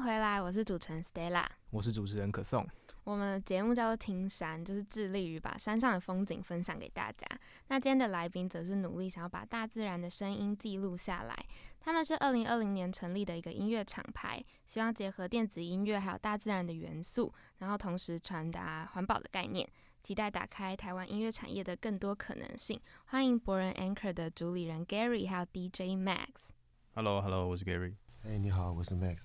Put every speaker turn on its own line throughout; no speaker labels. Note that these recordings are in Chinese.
迎回来，我是主持人 Stella，
我是主持人可颂。
我们的节目叫做《听山》，就是致力于把山上的风景分享给大家。那今天的来宾则是努力想要把大自然的声音记录下来。他们是二零二零年成立的一个音乐厂牌，希望结合电子音乐还有大自然的元素，然后同时传达环保的概念，期待打开台湾音乐产业的更多可能性。欢迎博人 Anchor 的主理人 Gary，还有 DJ Max。
Hello，Hello，我是 Gary。
哎，你好，我是 Max。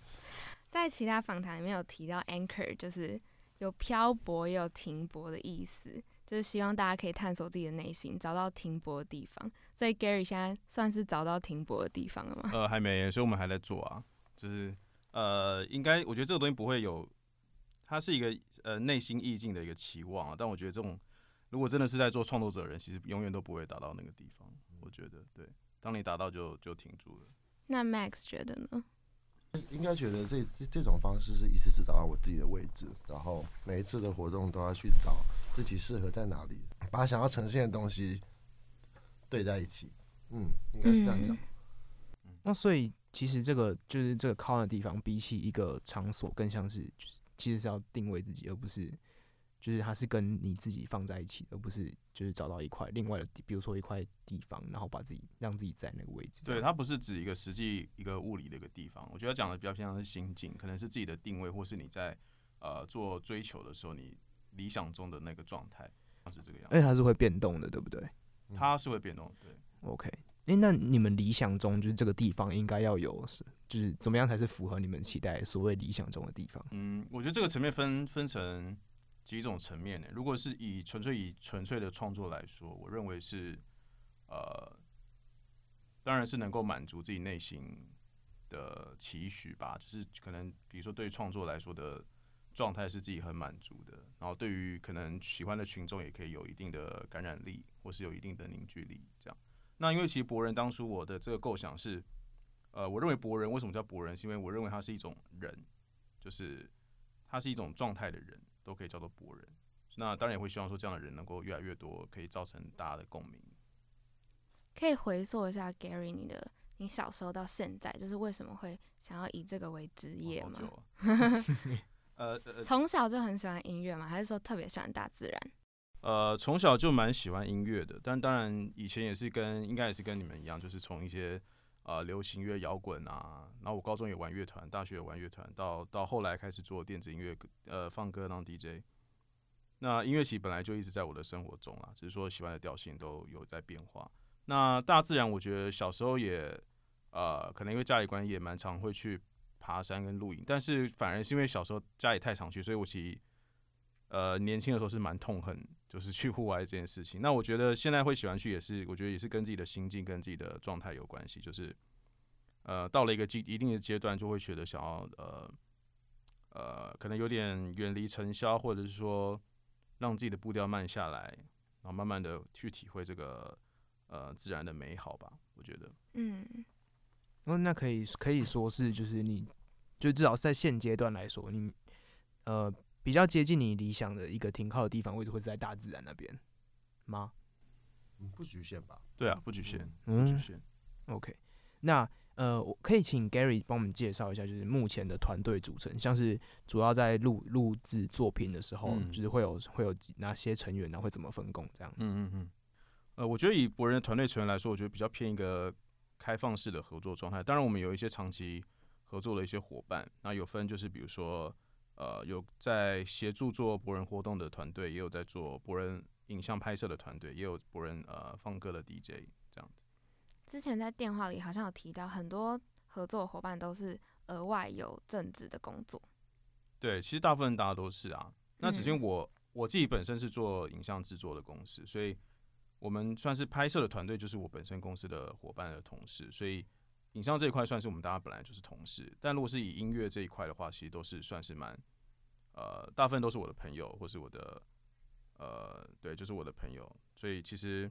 在其他访谈里面有提到 Anchor，就是有漂泊也有停泊的意思，就是希望大家可以探索自己的内心，找到停泊的地方。所以 Gary 现在算是找到停泊的地方了吗？
呃，还没，所以我们还在做啊。就是呃，应该我觉得这个东西不会有，它是一个呃内心意境的一个期望啊。但我觉得这种如果真的是在做创作者的人，其实永远都不会达到那个地方。我觉得对，当你达到就就停住了。
那 Max 觉得呢？
应该觉得这这这种方式是一次次找到我自己的位置，然后每一次的活动都要去找自己适合在哪里，把想要呈现的东西对在一起。嗯，应该是这样讲。
那所以其实这个就是这个靠的地方，比起一个场所，更像是就是其实是要定位自己，而不是。就是它是跟你自己放在一起，而不是就是找到一块另外的，比如说一块地方，然后把自己让自己在那个位置。
对，它不是指一个实际一个物理的一个地方。我觉得讲的比较偏向是心境，可能是自己的定位，或是你在呃做追求的时候，你理想中的那个状态，是这个样。
而且它是会变动的，对不对？
它是会变动，对。
OK，哎，那你们理想中就是这个地方应该要有是，就是怎么样才是符合你们期待所谓理想中的地方？
嗯，我觉得这个层面分分成。几种层面呢？如果是以纯粹以纯粹的创作来说，我认为是，呃，当然是能够满足自己内心的期许吧。就是可能，比如说对创作来说的状态是自己很满足的，然后对于可能喜欢的群众也可以有一定的感染力，或是有一定的凝聚力。这样。那因为其实博人当初我的这个构想是，呃，我认为博人为什么叫博人，是因为我认为他是一种人，就是他是一种状态的人。都可以叫做博人，那当然也会希望说这样的人能够越来越多，可以造成大家的共鸣。
可以回溯一下 Gary，你的你小时候到现在，就是为什么会想要以这个为职业吗？
呃，
从小就很喜欢音乐吗？还是说特别喜欢大自然？
呃，从小就蛮喜欢音乐的，但当然以前也是跟应该也是跟你们一样，就是从一些。啊，流行乐、摇滚啊，然后我高中也玩乐团，大学也玩乐团，到到后来开始做电子音乐，呃，放歌当 DJ。那音乐其实本来就一直在我的生活中啊，只是说喜欢的调性都有在变化。那大自然，我觉得小时候也，呃，可能因为家里关系也蛮常会去爬山跟露营，但是反而是因为小时候家里太常去，所以我其实。呃，年轻的时候是蛮痛恨，就是去户外这件事情。那我觉得现在会喜欢去，也是我觉得也是跟自己的心境、跟自己的状态有关系。就是呃，到了一个阶一定的阶段，就会觉得想要呃呃，可能有点远离尘嚣，或者是说让自己的步调慢下来，然后慢慢的去体会这个呃自然的美好吧。我觉得，
嗯，
那那可以可以说是，就是你就至少在现阶段来说，你呃。比较接近你理想的一个停靠的地方位置，会在大自然那边吗？
嗯，不局限吧。
对啊，不局限，不局限。
OK，那呃，我可以请 Gary 帮我们介绍一下，就是目前的团队组成，像是主要在录录制作品的时候，就是会有会有哪些成员呢？会怎么分工？这样子。
嗯嗯嗯。呃，我觉得以博人的团队成员来说，我觉得比较偏一个开放式的合作状态。当然，我们有一些长期合作的一些伙伴，那有分就是比如说。呃，有在协助做博人活动的团队，也有在做博人影像拍摄的团队，也有博人呃放歌的 DJ 这样子。
之前在电话里好像有提到，很多合作伙伴都是额外有正职的工作。
对，其实大部分大家都是啊。那首先我我自己本身是做影像制作的公司，所以我们算是拍摄的团队，就是我本身公司的伙伴的同事，所以。影像这一块算是我们大家本来就是同事，但如果是以音乐这一块的话，其实都是算是蛮，呃，大部分都是我的朋友或是我的，呃，对，就是我的朋友，所以其实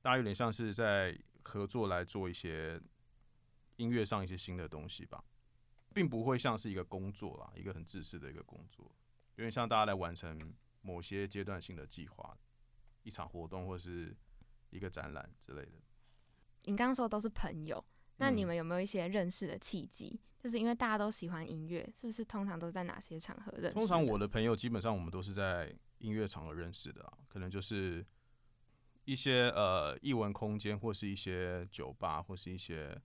大家有点像是在合作来做一些音乐上一些新的东西吧，并不会像是一个工作啦，一个很自私的一个工作，有点像大家来完成某些阶段性的计划，一场活动或是一个展览之类的。
你刚刚说都是朋友。那你
嗯
们有没有一些认识的契机？就是因为大家都喜欢音乐，是不是通常都在哪些场合认识？
通常我的朋友基本上我们都是在音乐场合认识的、啊，可能就是一些呃艺文空间，或是一些酒吧，或是一些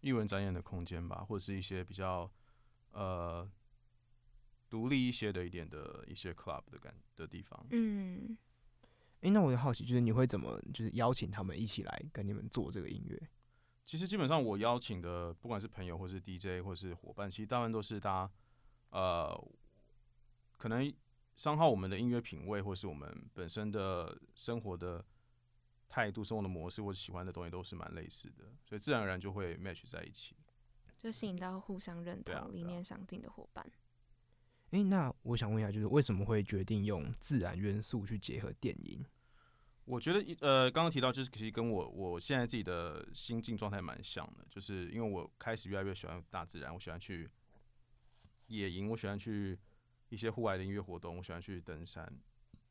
艺文展演的空间吧，或是一些比较呃独立一些的一点的一些 club 的感的地方。
嗯，
诶，那我就好奇，就是你会怎么就是邀请他们一起来跟你们做这个音乐？
其实基本上我邀请的，不管是朋友或是 DJ 或是伙伴，其实大部分都是大家呃，可能伤害我们的音乐品味，或是我们本身的生活的态度、生活的模式或者喜欢的东西都是蛮类似的，所以自然而然就会 match 在一起。
就吸引到互相认同、理念相近的伙伴。
诶，那我想问一下，就是为什么会决定用自然元素去结合电音？
我觉得一呃，刚刚提到就是其实跟我我现在自己的心境状态蛮像的，就是因为我开始越来越喜欢大自然，我喜欢去野营，我喜欢去一些户外的音乐活动，我喜欢去登山。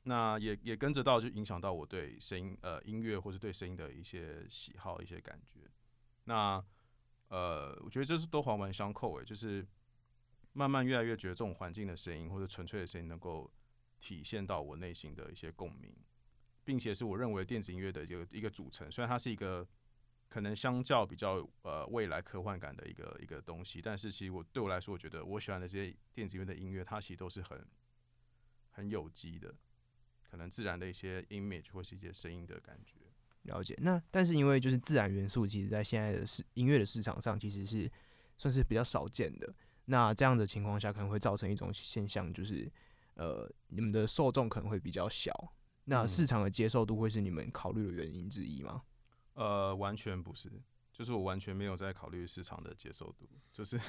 那也也跟着到就影响到我对声音呃音乐或是对声音的一些喜好一些感觉。那呃，我觉得这是都环环相扣诶，就是慢慢越来越觉得这种环境的声音或者纯粹的声音能够体现到我内心的一些共鸣。并且是我认为电子音乐的一个一个组成。虽然它是一个可能相较比较呃未来科幻感的一个一个东西，但是其实我对我来说，我觉得我喜欢的这些电子音乐的音乐，它其实都是很很有机的，可能自然的一些 image 或是一些声音的感觉。
了解。那但是因为就是自然元素，其实在现在的市音乐的市场上其实是算是比较少见的。那这样的情况下，可能会造成一种现象，就是呃，你们的受众可能会比较小。那
嗯
市场的接受度会是你们考虑的原因之一吗？
呃，完全不是，就是我完全没有在考虑市场的接受度，就是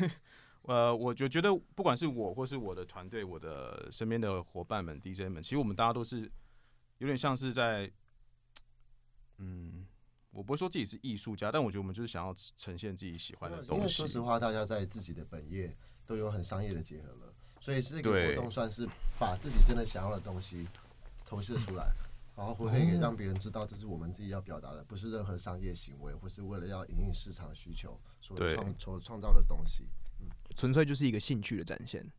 呃，我就觉得不管是我或是我的团队，我的身边的伙伴们、DJ 们，其实我们大家都是有点像是在，嗯，我不会说自己是艺术家，但我觉得我们就是想要呈现自己喜欢的东西因
为说。实话，大家在自己的本业都有很商业的结合了，所以这个活动算是把自己真的想要的东西投射出来，然后会可以让别人知道这是我们自己要表达的，不是任何商业行为，或是为了要引领市场需求所创所创造的东西。
纯粹就是一个兴趣的展现。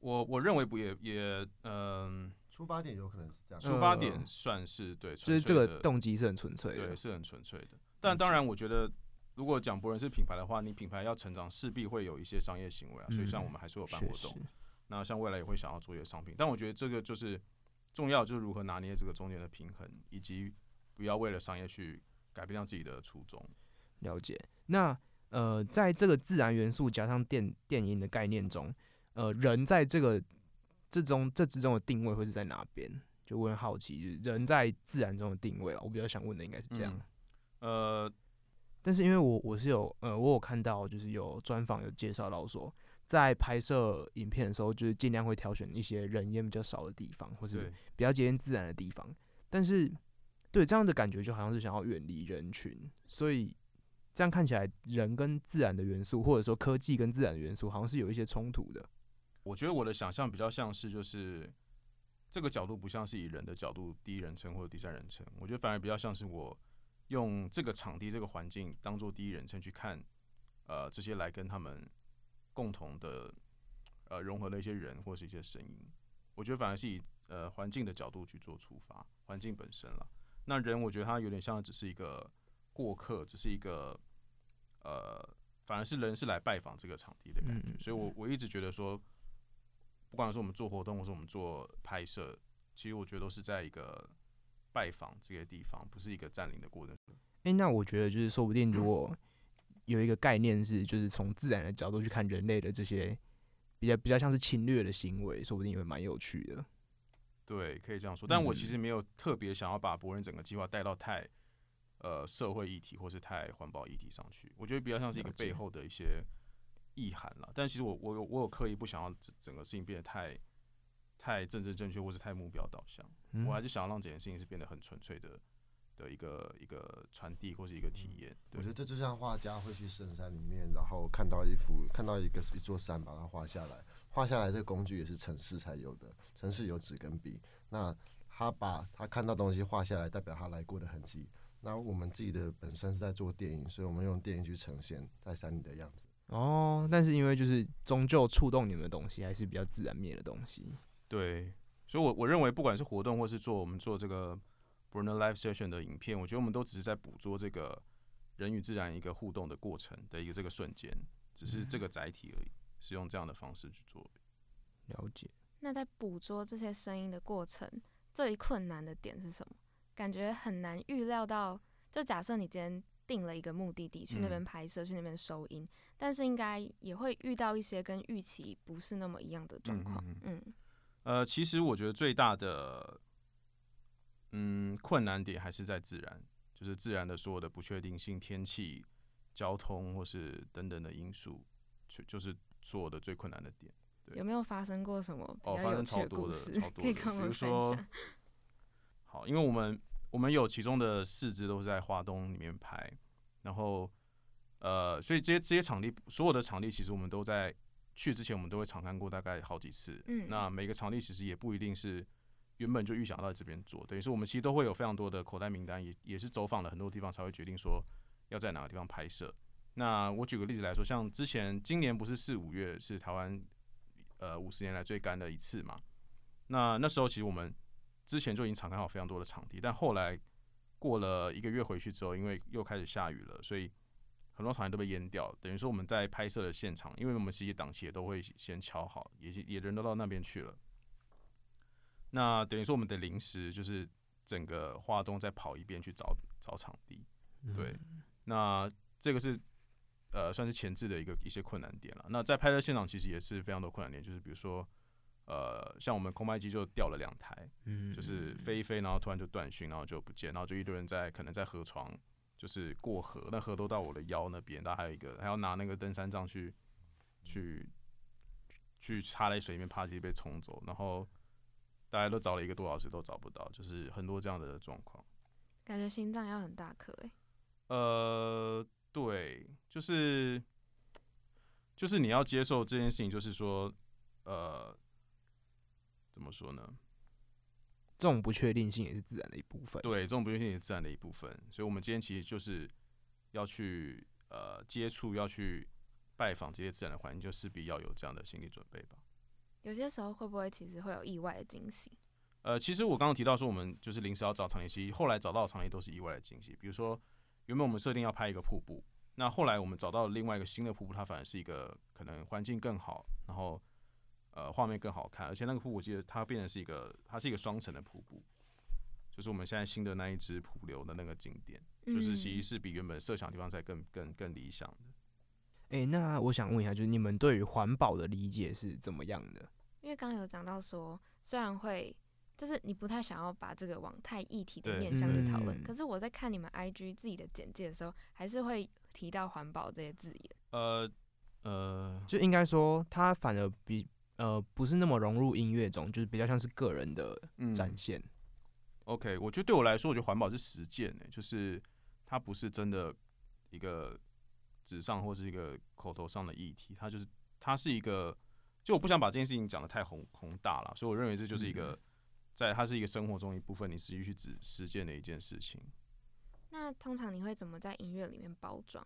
我我认为不也也嗯、
出发点有可能是这样，
出发
呃
点算是对，
就是这个动机是很纯粹的
对，。是很纯粹的。但当然，我觉得如果讲博人是品牌的话，你品牌要成长，势必会有一些商业行为啊。所以像我们还是有办活动，，那像未来也会想要做一些商品。但我觉得这个就是重要，就是如何拿捏这个中间的平衡，以及不要为了商业去改变掉自己的初衷。
了解。那呃，在这个自然元素加上电电影的概念中，呃，人在这个这中这之中的定位会是在哪边？就我很好奇，就是人在自然中的定位啊，我比较想问的应该是这样。
嗯呃，
但是因为我我是有呃，我有看到就是有专访有介绍到说，在拍摄影片的时候，就是尽量会挑选一些人烟比较少的地方，或是，比较接近自然的地方。但是对这样的感觉就好像是想要远离人群，所以这样看起来，人跟自然的元素，或者说科技跟自然的元素，好像是有一些冲突的。
我觉得我的想象比较像是就是这个角度不像是以人的角度第一人称或者第三人称，我觉得反而比较像是我用这个场地这个环境当做第一人称去看，呃，这些来跟他们共同的呃融合的一些人或是一些声音，我觉得反而是以呃环境的角度去做出发，环境本身了。那人我觉得他有点像只是一个过客，只是一个呃，反而是人是来拜访这个场地的感觉，
嗯
所以我我一直觉得说。不管是我们做活动，或是我们做拍摄，其实我觉得都是在一个拜访这个地方，不是一个占领的过程。
诶、那我觉得就是说不定如果有一个概念是，就是从自然的角度去看人类的这些比较比较像是侵略的行为，说不定也会蛮有趣的。
对，可以这样说。但我其
嗯
实没有特别想要把博人整个计划带到太呃社会议题或是太环保议题上去。我觉得比较像是一个背后的一些意涵啦。但其实我我有我有刻意不想要整整个事情变得太太政治正确或是太目标导向。
嗯
我还是想要让这件事情是变得很纯粹的的一个一个传递或是一个体验。
我觉得这就像画家会去深山里面，然后看到一幅看到一个一座山，把它画下来。画下来这个工具也是城市才有的，城市有纸跟笔。那他把他看到东西画下来，代表他来过的痕迹。那我们自己的本身是在做电影，所以我们用电影去呈现在山里的样子。
哦，但是因为就是终究触动你们的东西还是比较自然面的东西。
对，所以我我认为不管是活动或是做我们做这个 Bruno Live Session 的影片，我觉得我们都只是在捕捉这个人与自然一个互动的过程的一个这个瞬间，只是这个载体而已，是用这样的方式去做。
了解。
那在捕捉这些声音的过程，最困难的点是什么？感觉很难预料到。就假设你今天定了一个目的地，去那边拍摄，去那边收音，但是应该也会遇到一些跟预期不是那么一样的状况。嗯，
呃，其实我觉得最大的嗯困难点还是在自然，就是自然的所有的不确定性、天气、交通或是等等的因素，就就是所有的最困难的点。
有没有发生过什么
哦？发生超多的，超 多的，
比
如说，好，因为我们我们有其中的四支都是在华东里面拍，然后呃，所以这些这些场地，所有的场地其实我们都在去之前，我们都会常看过大概好几次。嗯，那每个场地其实也不一定是原本就预想到这边做，等于是我们其实都会有非常多的口袋名单，也也是走访了很多地方才会决定说要在哪个地方拍摄。那我举个例子来说，像之前今年不是四五月是台湾。呃，五十年来最干的一次嘛。那那时候其实我们之前就已经敞开好非常多的场地，但后来过了一个月回去之后，因为又开始下雨了，所以很多场地都被淹掉。等于说我们在拍摄的现场，因为我们实际档期也都会先敲好，也也人都到那边去了。那等于说我们的临时就是整个华东再跑一遍去找找场地。对，那这个是。呃，算是前置的一个一些困难点了。那在拍摄现场其实也是非常多困难点，就是比如说，呃，像我们空拍机就掉了两台，嗯，就是飞一飞，然后突然就断讯，然后就不见，然后就一堆人在可能在河床，就是过河，那河都到我的腰那边，然后还有一个还要拿那个登山杖去去去插在水里面，怕自己被冲走，然后大家都找了一个多小时都找不到，就是很多这样的状况。
感觉心脏要很大颗哎。
呃。对，就是就是你要接受这件事情，就是说，呃，怎么说呢？
这种不确定性也是自然的一部分。
对，这种不确定性也是自然的一部分。所以，我们今天其实就是要去呃接触，要去拜访这些自然的环境，就势必要有这样的心理准备吧。
有些时候会不会其实会有意外的惊喜？
呃，其实我刚刚提到说，我们就是临时要找场地，其实后来找到的场地都是意外的惊喜，比如说。原本我们设定要拍一个瀑布，那后来我们找到了另外一个新的瀑布，它反而是一个可能环境更好，然后呃画面更好看，而且那个瀑布我记得它变成是一个，它是一个双层的瀑布，就是我们现在新的那一支瀑流的那个景点，就是其实是比原本设想地方在更更更理想的。
哎，那我想问一下，就是你们对于环保的理解是怎么样的？
因为刚刚有讲到说，虽然会。就是你不太想要把这个往太议题的面向去讨论，可是我在看你们 IG 自己的简介的时候，还是会提到环保这些字眼。
呃呃，
就应该说，它反而比呃不是那么融入音乐中，就是比较像是个人的展现。
OK，我觉得对我来说，我觉得环保是实践诶，就是它不是真的一个纸上或是一个口头上的议题，它就是它是一个，就我不想把这件事情讲的太宏宏大了，所以我认为这就是一个。在它是一个生活中一部分，你实际去实实践的一件事情。
那通常你会怎么在音乐里面包装？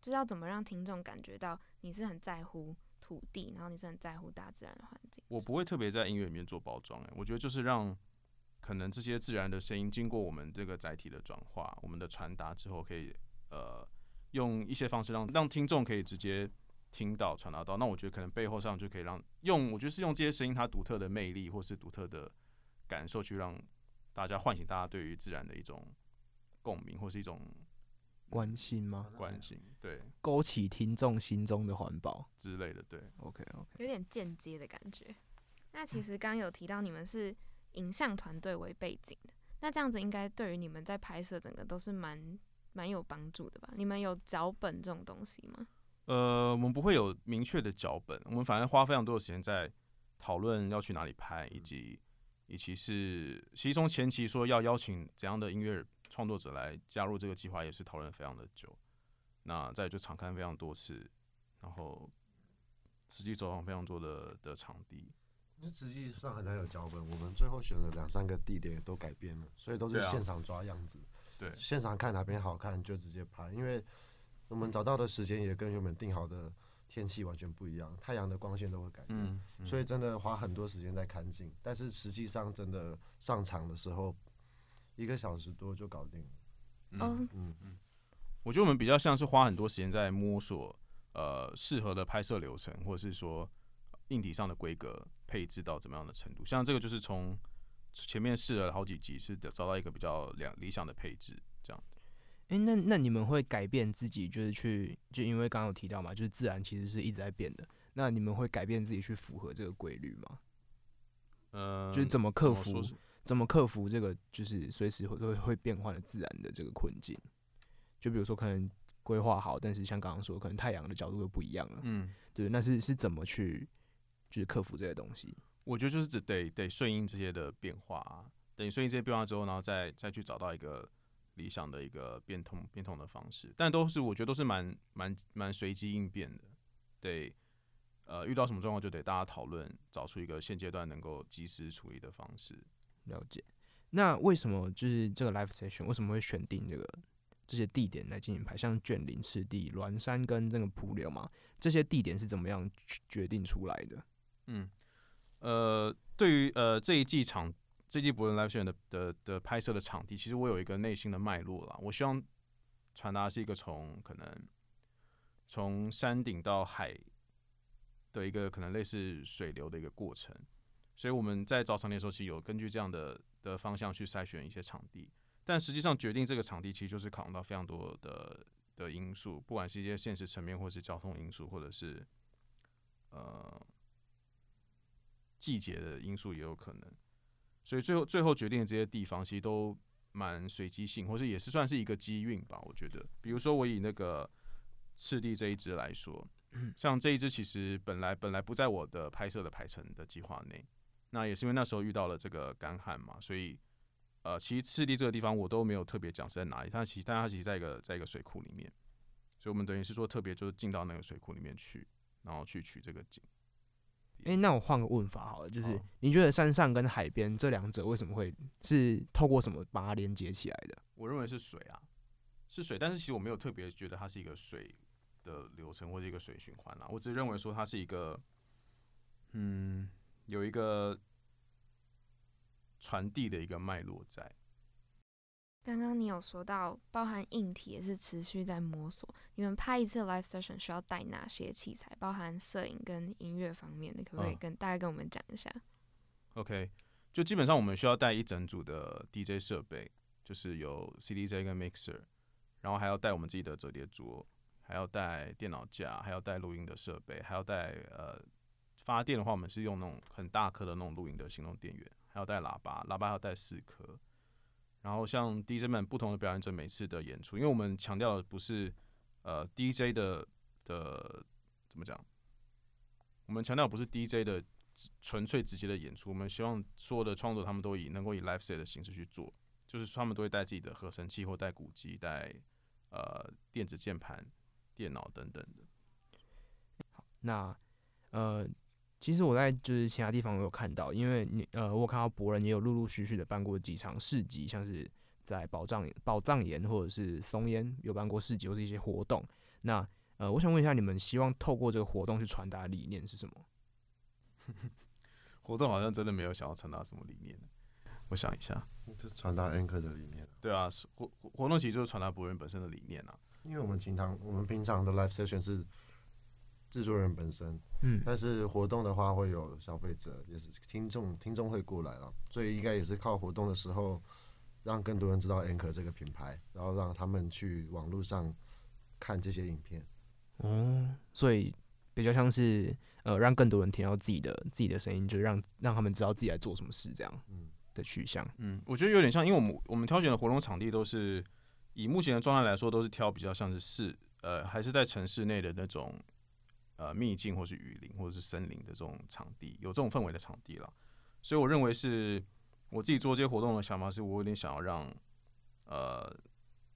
就是要怎么让听众感觉到你是很在乎土地，然后你是很在乎大自然的环境？
我不会特别在音乐里面做包装，哎，我觉得就是让可能这些自然的声音经过我们这个载体的转化，我们的传达之后，可以呃用一些方式让让听众可以直接听到、传达到。那我觉得可能背后上就可以让用，我觉得是用这些声音它独特的魅力，或是独特的。感受去让大家唤醒大家对于自然的一种共鸣，或是一种
关心吗？
关心，对，
勾起听众心中的环保
之类的，对
，OK OK，
有点间接的感觉。那其实刚刚有提到你们是影像团队为背景的，那这样子应该对于你们在拍摄整个都是蛮蛮有帮助的吧？你们有脚本这种东西吗？
呃，我们不会有明确的脚本，我们反而花非常多的时间在讨论要去哪里拍，以及。以及是，其中前期说要邀请怎样的音乐创作者来加入这个计划，也是讨论非常的久。那再就场看非常多次，然后实际走访非常多的的场地。
那实际上很难有脚本，我们最后选了两三个地点也都改变了，所以都是现场抓样子。
对
现场看哪边好看就直接拍，因为我们找到的时间也跟原本定好的天气完全不一样，太阳的光线都会改变，
嗯，嗯
所以真的花很多时间在看景，但是实际上真的上场的时候，一个小时多就搞定了。
嗯
嗯，
嗯，
我觉得我们比较像是花很多时间在摸索呃适合的拍摄流程，或者是说硬体上的规格配置到怎么样的程度。像这个就是从前面试了好几集，是找到一个比较两理想的配置，这样。
诶，那那你们会改变自己，就是去就因为刚刚有提到嘛，就是自然其实是一直在变的。那你们会改变自己去符合这个规律吗？
呃，
就是怎么克服
怎么
克服这个就是随时会会会变换的自然的这个困境？就比如说可能规划好，但是像刚刚说，可能太阳的角度又不一样了。
嗯，
对，那是是怎么去就是克服这些东西？
我觉得就是只得得顺应这些的变化、啊，等你顺应这些变化之后，然后再再去找到一个理想的一个变通变通的方式，但都是我觉得都是蛮蛮蛮随机应变的，得呃遇到什么状况就得大家讨论，找出一个现阶段能够及时处理的方式。
了解。那为什么就是这个 live session 为什么会选定这个这些地点来进行排？像卷林、赤地、峦山跟这个瀑流嘛，这些地点是怎么样决决定出来的？
嗯，呃，对于呃这一季场这季博伦 live 选的的的拍摄的场地，其实我有一个内心的脉络啦。我希望传达是一个从可能从山顶到海的一个可能类似水流的一个过程。所以我们在找场地的时候，其实有根据这样的的方向去筛选一些场地，但实际上决定这个场地其实就是考虑到非常多的的因素，不管是一些现实层面，或是交通因素，或者是呃季节的因素也有可能。所以最后最后决定的这些地方，其实都蛮随机性，或是也是算是一个机运吧。我觉得，比如说我以那个赤地这一支来说，像这一支其实本来本来不在我的拍摄的排程的计划内，那也是因为那时候遇到了这个干旱嘛，所以呃，其实赤地这个地方我都没有特别讲是在哪里，它其实但它其实在一个在一个水库里面，所以我们等于是说特别就是进到那个水库里面去，然后去取这个景。
诶，那我换个问法好了，就是
好
你觉得山上跟海边这两者为什么会是透过什么把它连接起来的？
我认为是水啊，是水，但是其实我没有特别觉得它是一个水的流程或者一个水循环啦，我只认为说它是一个，嗯，有一个传递的一个脉络在。
刚刚你有说到，包含硬体也是持续在摸索。你们拍一次 live session 需要带哪些器材？包含摄影跟音乐方面的，可不可以
嗯
跟、大概跟我们讲一下
？OK，就基本上我们需要带一整组的 DJ 设备，就是有 CDJ 跟 mixer，然后还要带我们自己的折叠桌，还要带电脑架，还要带录音的设备，还要带呃发电的话，我们是用那种很大颗的那种录音的行动电源，还要带喇叭，喇叭还要带四颗。然后像 DJ 们不同的表演者每次的演出，因为我们强调的不是呃 DJ 的的怎么讲，我们强调不是 DJ 的纯粹直接的演出，我们希望所有的创作他们都以能够以 live set 的形式去做，就是他们都会带自己的合成器或带鼓机、带呃电子键盘、电脑等等的。
那呃，其实我在就是其他地方我有看到，因为你呃，我有看到博人也有陆陆续续的办过几场市集，像是在宝藏宝藏岩或者是松烟有办过市集或是一些活动。那呃，我想问一下，你们希望透过这个活动去传达理念是什么？
活动好像真的没有想要传达什么理念，我想一下，
就是传达 anchor 的理念。
对啊，是活活活动其实就是传达博人本身的理念啊。
因为我们平常我们平常的 live session 是制作人本身，
嗯，
但是活动的话会有消费者，也是听众，听众会过来了，所以应该也是靠活动的时候，让更多人知道 Anchor 这个品牌，然后让他们去网络上看这些影片。
哦，所以比较像是呃，让更多人听到自己的自己的声音，就让让他们知道自己在做什么事这样
嗯，
的取向。
嗯，我觉得有点像，因为我们我们挑选的活动场地都是以目前的状态来说，都是挑比较像是市呃，还是在城市内的那种呃秘境或是雨林或者是森林的这种场地，有这种氛围的场地了。所以我认为是我自己做这些活动的想法，是我有点想要让呃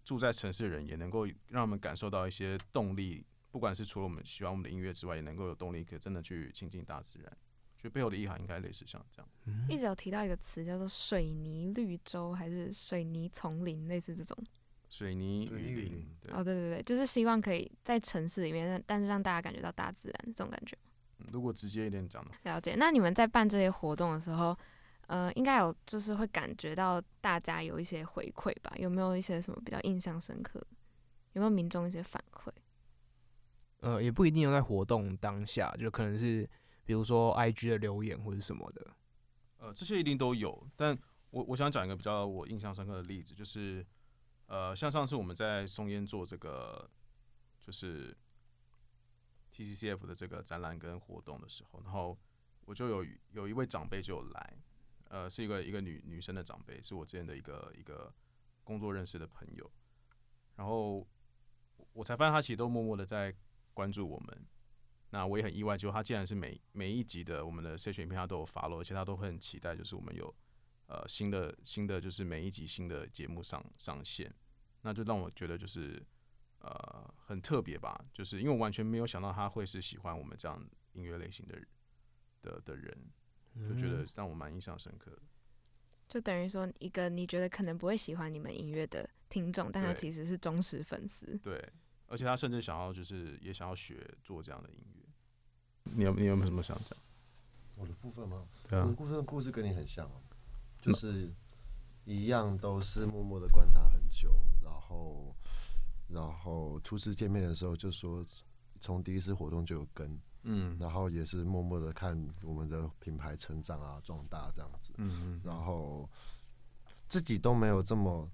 住在城市的人也能够让他们感受到一些动力，不管是除了我们喜欢我们的音乐之外，也能够有动力可以真的去亲近大自然。觉得背后的意涵应该类似像这样。
一直有提到一个词叫做水泥绿洲，还是水泥丛林，类似这种。
水泥
雨林，
对
哦，对对对，就是希望可以在城市里面，但但是让大家感觉到大自然这种感觉。
嗯如果直接一点讲的，
了解。那你们在办这些活动的时候，呃，应该有就是会感觉到大家有一些回馈吧？有没有一些什么比较印象深刻的？有没有民众一些反馈？
呃，也不一定要在活动当下，就可能是比如说 IG 的留言或者什么的。
呃，这些一定都有，但我我想讲一个比较我印象深刻的例子，就是呃，像上次我们在松烟做这个就是 TCCF 的这个展览跟活动的时候，然后我就有有一位长辈就有来，呃，是一个一个女女生的长辈，是我之前的一个一个工作认识的朋友，然后我才发现她其实都默默的在关注我们，那我也很意外，就他竟然是每每一集的我们的 C 选片他都有发落，而且他都会很期待，就是我们有呃新的新的就是每一集新的节目上上线，那就让我觉得就是呃很特别吧，就是因为我完全没有想到他会是喜欢我们这样音乐类型的的的人，就觉得让我蛮印象深刻的。
就等于说，一个你觉得可能不会喜欢你们音乐的听众，但他其实是忠实粉丝。
对，而且他甚至想要就是也想要学做这样的音乐。你有你有没有什么想讲？
我的部分吗？
对啊
我的，故事故事跟你很像哦，就是一样都是默默的观察很久，然后然后初次见面的时候就说从第一次活动就有跟，
嗯。
然后也是默默的看我们的品牌成长啊壮大这样子，
嗯嗯，
然后自己都没有这么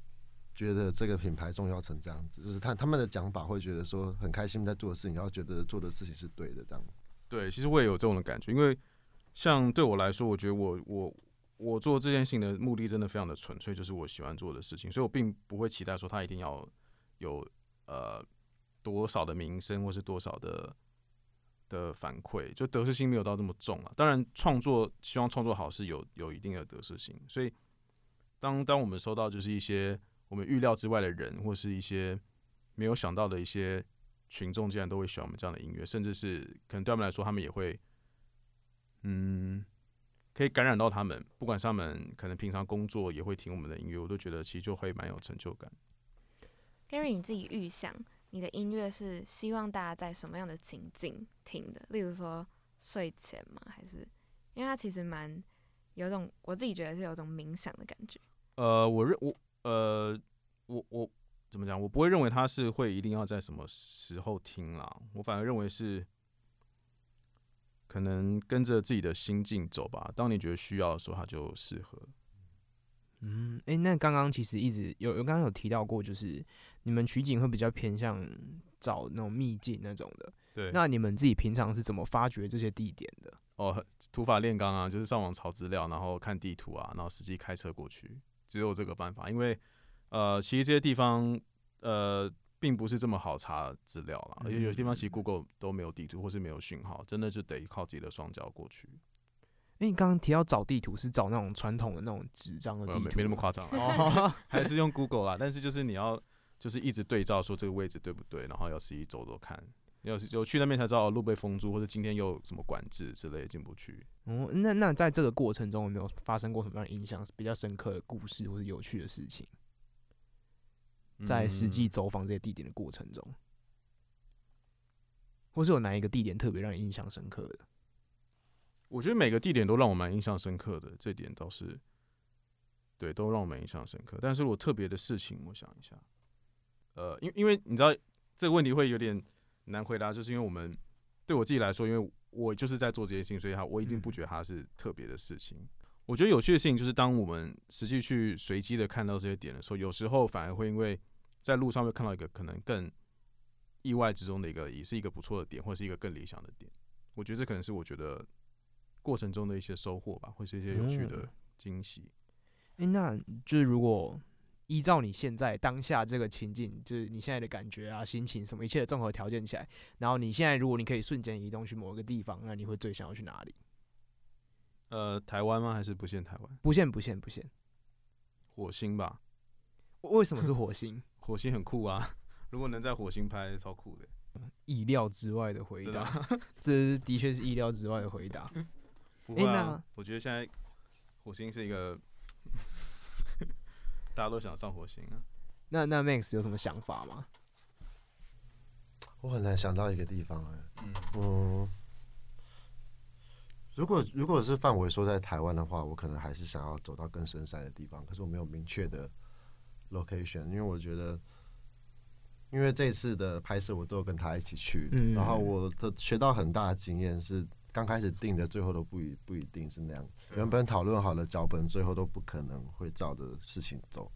觉得这个品牌重要成这样子，就是他他们的讲法会觉得说很开心在做的事情，然后觉得做的事情是对的这样。
对，其实我也有这种的感觉，因为像对我来说，我觉得我我我做这件事情的目的真的非常的纯粹，就是我喜欢做的事情，所以我并不会期待说他一定要有呃多少的名声或是多少的的反馈，就得失心没有到这么重啊。当然，创作希望创作好是有有一定的得失心，所以当当我们收到就是一些我们预料之外的人，或是一些没有想到的一些群众，竟然都会喜欢我们这样的音乐，甚至是可能对他们来说，他们也会，嗯，可以感染到他们，不管是他们可能平常工作也会听我们的音乐，我都觉得其实就会蛮有成就感。
Gary，你自己预想你的音乐是希望大家在什么样的情境听的？例如说睡前吗？还是因为它其实蛮有种我自己觉得是有种冥想的感觉。
呃，我认我呃我我怎么讲？我不会认为它是会一定要在什么时候听啦，我反而认为是可能跟着自己的心境走吧。当你觉得需要的时候，它就适合。
嗯，诶，那刚刚其实一直有有刚刚有提到过，就是你们取景会比较偏向找那种秘境那种的。
对，
那你们自己平常是怎么发掘这些地点的？
哦，土法炼钢啊，就是上网查资料，然后看地图啊，然后实际开车过去，只有这个办法。因为呃，其实这些地方呃，并不是这么好查资料啦，而且有些地方其实 Google 都没有地图或是没有讯号，真的就得靠自己的双脚过去。
诶，你刚刚提到找地图是找那种传统的那种纸张的地图
没没那么夸张啦，
哦，
还是用 Google 啦。但是就是你要就是一直对照说这个位置对不对，然后要自己走走看。要是有去那边才知道路被封住，或者今天又有什么管制之类进不去。
哦，那那在这个过程中有没有发生过什么样的印象比较深刻的故事或者有趣的事情？在实际
嗯
走访这些地点的过程中，或是有哪一个地点特别让你印象深刻的？
我觉得每个地点都让我蛮印象深刻的，这点倒是，对，都让我蛮印象深刻。但是我特别的事情，我想一下，呃，因因为你知道这个问题会有点难回答，就是因为我们对我自己来说，因为我就是在做这些事情，所以它我已经不觉得它是特别的事情。我觉得有趣的事情就是，当我们实际去随机的看到这些点的时候，有时候反而会因为在路上会看到一个可能更意外之中的一个，也是一个不错的点，或是一个更理想的点。我觉得这可能是我觉得过程中的一些收获吧，或是一些有趣的
嗯
惊喜。
诶，那就是如果依照你现在当下这个情境，就是你现在的感觉啊、心情什么一切的综合条件起来，然后你现在如果你可以瞬间移动去某一个地方，那你会最想要去哪里？
呃，台湾吗？还是不限台湾？
不限不限不限，
火星吧，
为什么是火星？
火星很酷啊！如果能在火星拍，超酷的。
意料之外的回答，这的确是意料之外的回答。诶
不会啊
那，
我觉得现在火星是一个大家都想上火星啊。
那那 Max 有什么想法吗？
我很难想到一个地方哎、
嗯
嗯，如果如果是范围说在台湾的话，我可能还是想要走到更深山的地方，可是我没有明确的 location，因为我觉得，因为这次的拍摄我都有跟他一起去，
嗯
然后我的学到很大的经验是，刚开始定的最后都不一不一定是那样，原本讨论好的脚本最后都不可能会照着事情走，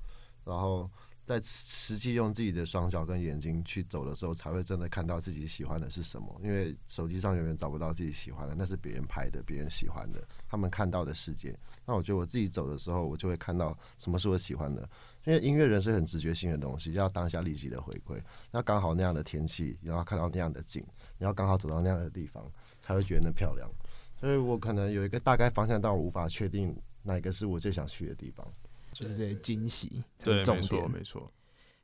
然后。在实际用自己的双脚跟眼睛去走的时候，才会真的看到自己喜欢的是什么。因为手机上永远找不到自己喜欢的，那是别人拍的，别人喜欢的，他们看到的世界。那我觉得我自己走的时候，我就会看到什么是我喜欢的。因为音乐人是很直觉性的东西，要当下立即的回馈。那刚好那样的天气，然后看到那样的景，然后刚好走到那样的地方，才会觉得那漂亮。所以我可能有一个大概方向，但我无法确定哪个是我最想去的地方。
就是这些惊喜，
对，没错，
点。
没错。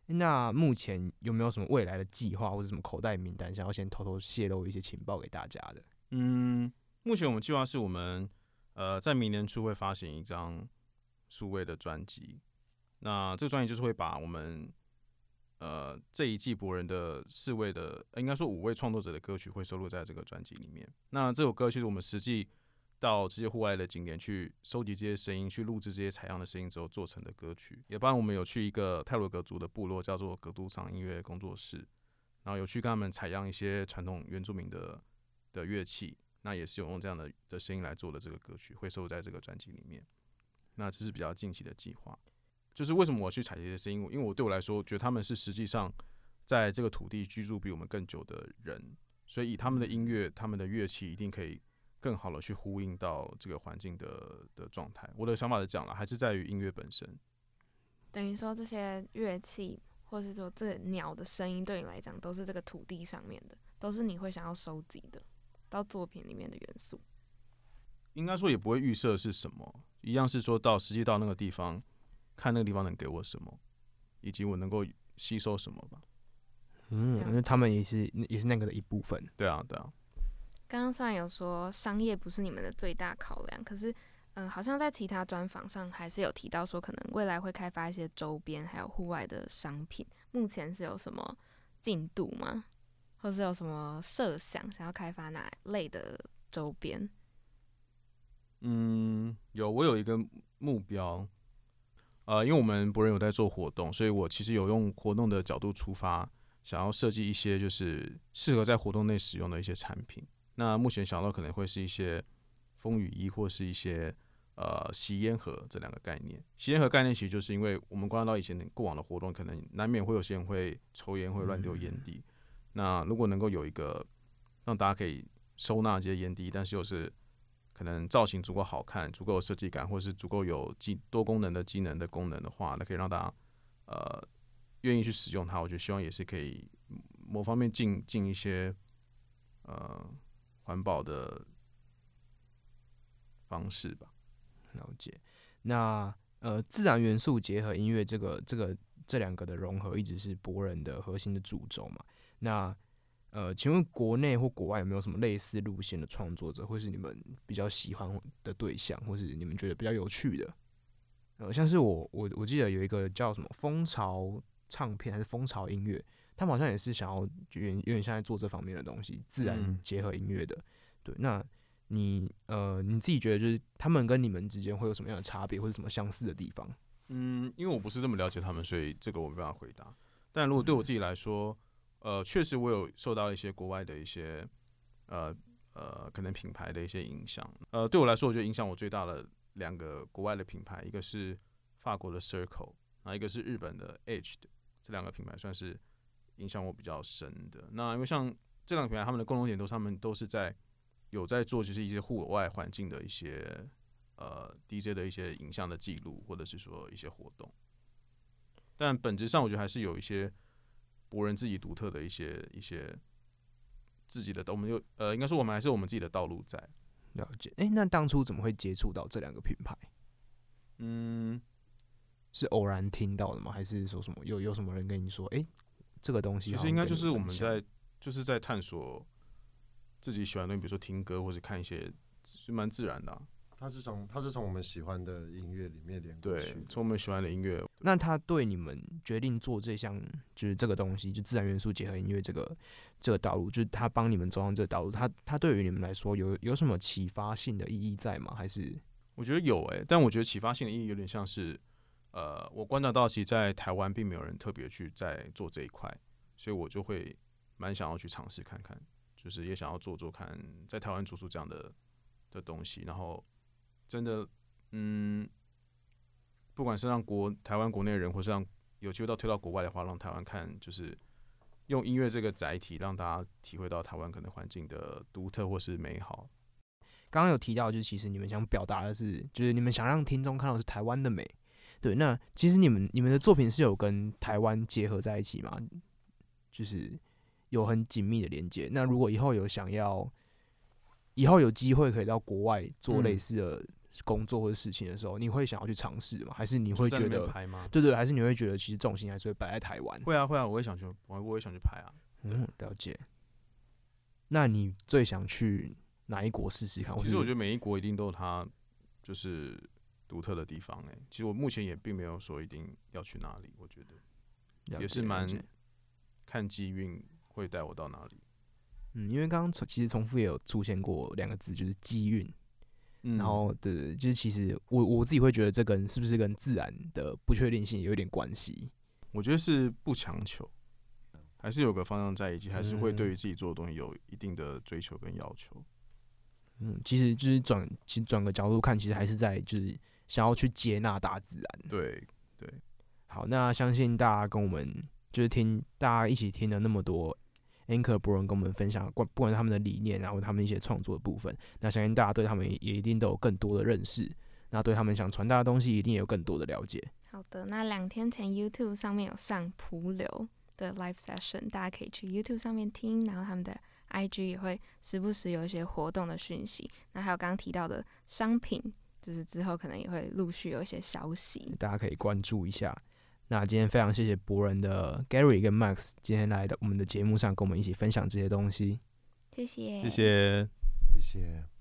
那目前有没有什么未来的计划或者什么口袋名单，想要先偷偷泄露一些情报给大家的？
嗯，目前我们计划是我们呃在明年初会发行一张数位的专辑。那这个专辑就是会把我们呃这一季博人的四位的，呃应该说五位创作者的歌曲会收录在这个专辑里面。那这首歌其实我们实际到这些户外的景点去收集这些声音，去录制这些采样的声音之后做成的歌曲。也帮我们有去一个泰罗格族的部落，叫做格都桑音乐工作室，然后有去跟他们采样一些传统原住民的的乐器，那也是有用这样的的声音来做的这个歌曲，会收在这个专辑里面。那这是比较近期的计划。就是为什么我去采集这些声音？因为我对我来说，觉得他们是实际上在这个土地居住比我们更久的人，所以以他们的音乐、他们的乐器，一定可以更好的去呼应到这个环境的的状态。我的想法是这样了，还是在于音乐本身。
等于说这些乐器，或是说这鸟的声音，对你来讲都是这个土地上面的，都是你会想要收集的，到作品里面的元素。
应该说也不会预设是什么，一样是说到实际到那个地方，看那个地方能给我什么，以及我能够吸收什么吧。
嗯，
了
因为他们也是也是那个的一部分。
对啊，对啊，
刚刚虽然有说商业不是你们的最大考量，可是，嗯、好像在其他专访上还是有提到说，可能未来会开发一些周边还有户外的商品。目前是有什么进度吗？或是有什么设想，想要开发哪类的周边？
嗯，有我有一个目标，呃，因为我们博人有在做活动，所以我其实有用活动的角度出发，想要设计一些就是适合在活动内使用的一些产品。那目前想到可能会是一些风雨衣或是一些呃吸烟盒这两个概念。吸烟盒概念其实就是因为我们观察到以前过往的活动，可能难免会有些人会抽烟，会乱丢烟蒂。那如果能够有一个让大家可以收纳这些烟蒂，但是又是可能造型足够好看、足够有设计感，或是足够有机多功能的机能的功能的话，那可以让大家呃愿意去使用它。我觉得希望也是可以某方面进进一些呃环保的方式吧。
了解。那呃，自然元素结合音乐这个这个这两个的融合，一直是博人的核心的主轴嘛。那呃，请问国内或国外有没有什么类似路线的创作者，或是你们比较喜欢的对象，或是你们觉得比较有趣的？呃，像是我我我记得有一个叫什么蜂巢唱片还是蜂巢音乐，他们好像也是想要有点有点像在做这方面的东西，自然
嗯
结合音乐的。对，那你呃你自己觉得就是他们跟你们之间会有什么样的差别，或者什么相似的地方？
嗯，因为我不是这么了解他们，所以这个我没办法回答。但如果对我自己来说，呃，确实我有受到一些国外的一些呃呃可能品牌的一些影响。呃，对我来说，我觉得影响我最大的两个国外的品牌，一个是法国的 Circle，然后一个是日本的 Edge 的，这两个品牌算是影响我比较深的。那因为像这两个品牌，他们的共同点都是他们都是在有在做，就是一些户外环境的一些呃 DJ 的一些影像的记录，或者是说一些活动。但本质上，我觉得还是有一些博人自己独特的一些一些自己的，我们有呃，应该说我们还是我们自己的道路在。
了解。诶，那当初怎么会接触到这两个品牌？
嗯，
是偶然听到的吗？还是说什么有有什么人跟你说，诶，这个东西
其实应该就是我们在就是在探索自己喜欢的东西，比如说听歌或者看一些是蛮自然的啊、
他是从他是从我们喜欢的音乐里面连过
对
去，
从我们喜欢的音乐，
那他对你们决定做这项就是这个东西，就自然元素结合音乐这个这个道路，就是他帮你们走上这个道路，他他对于你们来说有有什么启发性的意义在吗？还是
我觉得有诶、但我觉得启发性的意义有点像是，呃，我观察到，其实在台湾并没有人特别去在做这一块，所以我就会蛮想要去尝试看看，就是也想要做做看，在台湾做出这样的的东西，然后真的，嗯，不管是让国台湾国内人，或是让有机会到推到国外的话，让台湾看，就是用音乐这个载体，让大家体会到台湾可能环境的独特或是美好。
刚刚有提到，就是其实你们想表达的是，就是你们想让听众看到是台湾的美。对，那其实你们你们的作品是有跟台湾结合在一起吗？就是有很紧密的连接。那如果以后有想要，以后有机会可以到国外做
嗯
类似的工作或者事情的时候，你会想要去尝试吗？还是你会觉得？对对，还是你会觉得其实重心还是会摆在台湾？
会啊会啊，我也想去，我我也想去拍啊。
嗯，了解。那你最想去哪一国试试看？
其实我觉
得，
得每一国一定都有它就是独特的地方哎、其实我目前也并没有说一定要去哪里，我觉得也是蛮看机运会带我到哪里。
嗯，因为刚刚重其实重复也有出现过两个字，就是机运。
嗯
然后对对，就是其实我我自己会觉得这跟是不是跟自然的不确定性有一点关系。
我觉得是不强求，还是有个方向在，以及还是会对
嗯
于自己做的东西有一定的追求跟要求。
嗯，其实就是转其实转个角度看，其实还是在就是想要去接纳大自然。
对对，
好，那相信大家跟我们就是听大家一起听了那么多 Anchor 博人跟我们分享，不不管是他们的理念，然后他们一些创作的部分，那相信大家对他们也也一定都有更多的认识，那对他们想传达的东西一定也有更多的了解。
好的，那两天前 YouTube 上面有上蒲流的 live session，大家可以去 YouTube 上面听，然后他们的 IG 也会时不时有一些活动的讯息，那还有刚刚提到的商品，就是之后可能也会陆续有一些消息。
大家可以关注一下。那今天非常谢谢博人的 Gary 跟 Max 今天来到我们的节目上，跟我们一起分享这些东西。
谢谢，
谢谢。
谢谢。